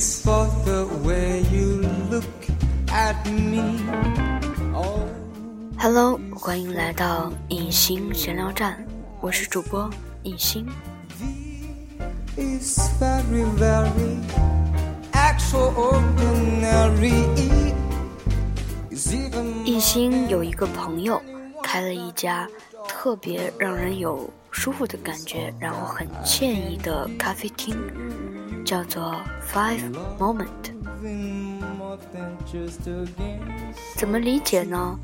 is for the way you look at me. Oh. Hello，欢迎来到影星闲聊站，我是主播影星。It's very, very extraordinary. It's even 一心有一个朋友开了一家特别让人有舒服的感觉，然后很惬意的咖啡厅，叫做 Five Moment。怎么理解呢？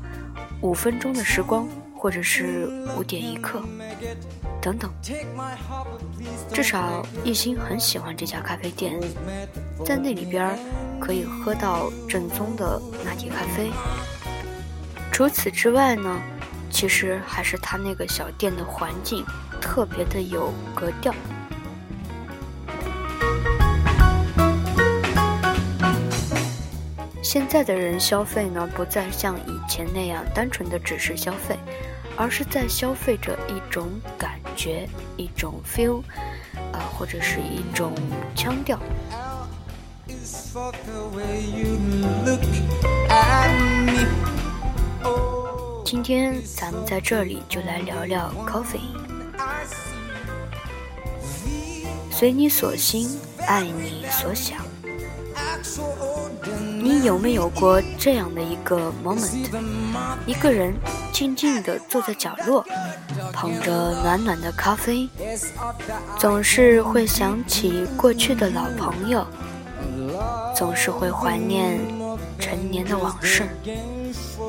五分钟的时光，或者是五点一刻，等等。至少一心很喜欢这家咖啡店，在那里边可以喝到正宗的拿铁咖啡。除此之外呢，其实还是他那个小店的环境特别的有格调。现在的人消费呢，不再像以前那样单纯的只是消费，而是在消费着一种感觉、一种 feel，啊、或者是一种腔调。今天咱们在这里就来聊聊 coffee，随你所心，爱你所想。你有没有过这样的一个 moment？一个人静静地坐在角落，捧着暖暖的咖啡，总是会想起过去的老朋友，总是会怀念陈年的往事，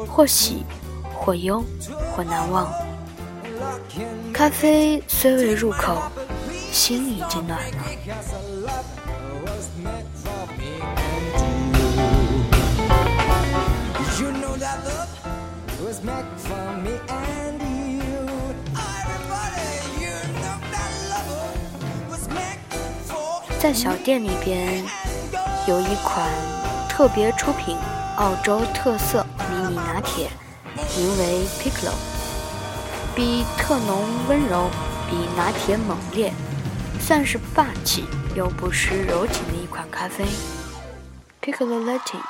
或喜，或忧或难忘，咖啡虽未入口，心已经暖了。在小店里边有一款特别出品，澳洲特色迷你拿铁。名为 Piccolo，比特浓温柔，比拿铁猛烈，算是霸气又不失柔情的一款咖啡。Piccolo Latte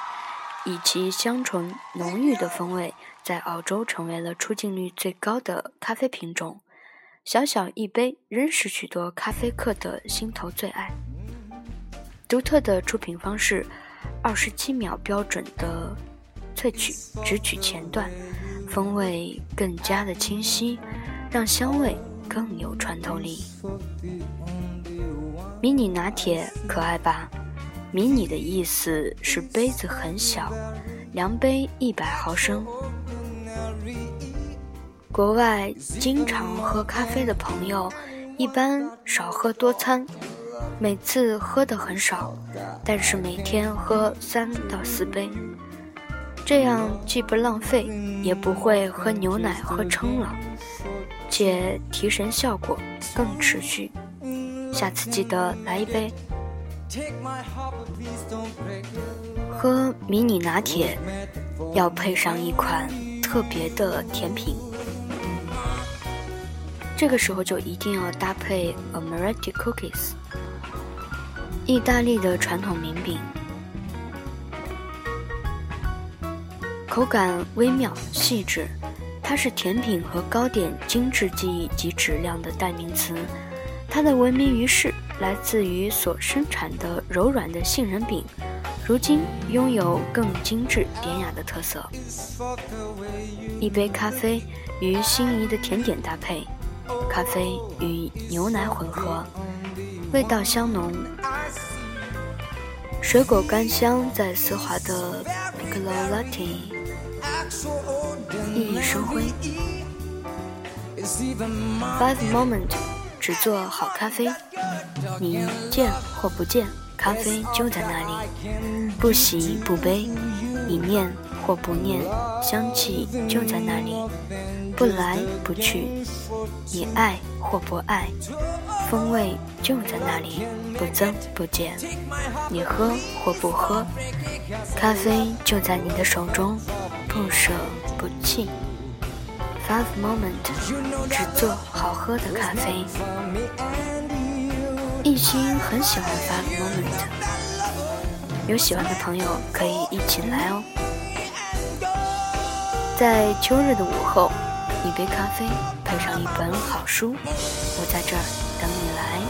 以其香醇浓郁的风味，在澳洲成为了出镜率最高的咖啡品种。小小一杯，仍是许多咖啡客的心头最爱。独特的出品方式，二十七秒标准的萃取，只取前段，风味更加的清晰，让香味更有穿透力。迷你拿铁可爱吧？迷你的意思是杯子很小，量杯一百毫升。国外经常喝咖啡的朋友，一般少喝多餐，每次喝的很少，但是每天喝三到四杯，这样既不浪费，也不会喝牛奶喝撑了，且提神效果更持续。下次记得来一杯。Take my heart, but please don't break 喝迷你拿铁要配上一款特别的甜品，这个时候就一定要搭配 Amaretti Cookies，意大利的传统名饼，口感微妙细致，它是甜品和糕点精致技艺及质量的代名词。它的闻名于世来自于所生产的柔软的杏仁饼，如今拥有更精致典雅的特色。一杯咖啡与心仪的甜点搭配，咖啡与牛奶混合，味道香浓，水果干香在丝滑的 Piccolo Latte 熠熠生辉。Five Moment 只做好咖啡，你见或不见，咖啡就在那里，不喜不悲，你念或不念，香气就在那里，不来不去，你爱或不爱，风味就在那里，不增不减，你喝或不喝，咖啡就在你的手中，不舍不弃。Five Moment 只做好喝的咖啡。一心很喜欢 Five Moment，有喜欢的朋友可以一起来哦。在秋日的午后，一杯咖啡配上一本好书，我在这儿等你来。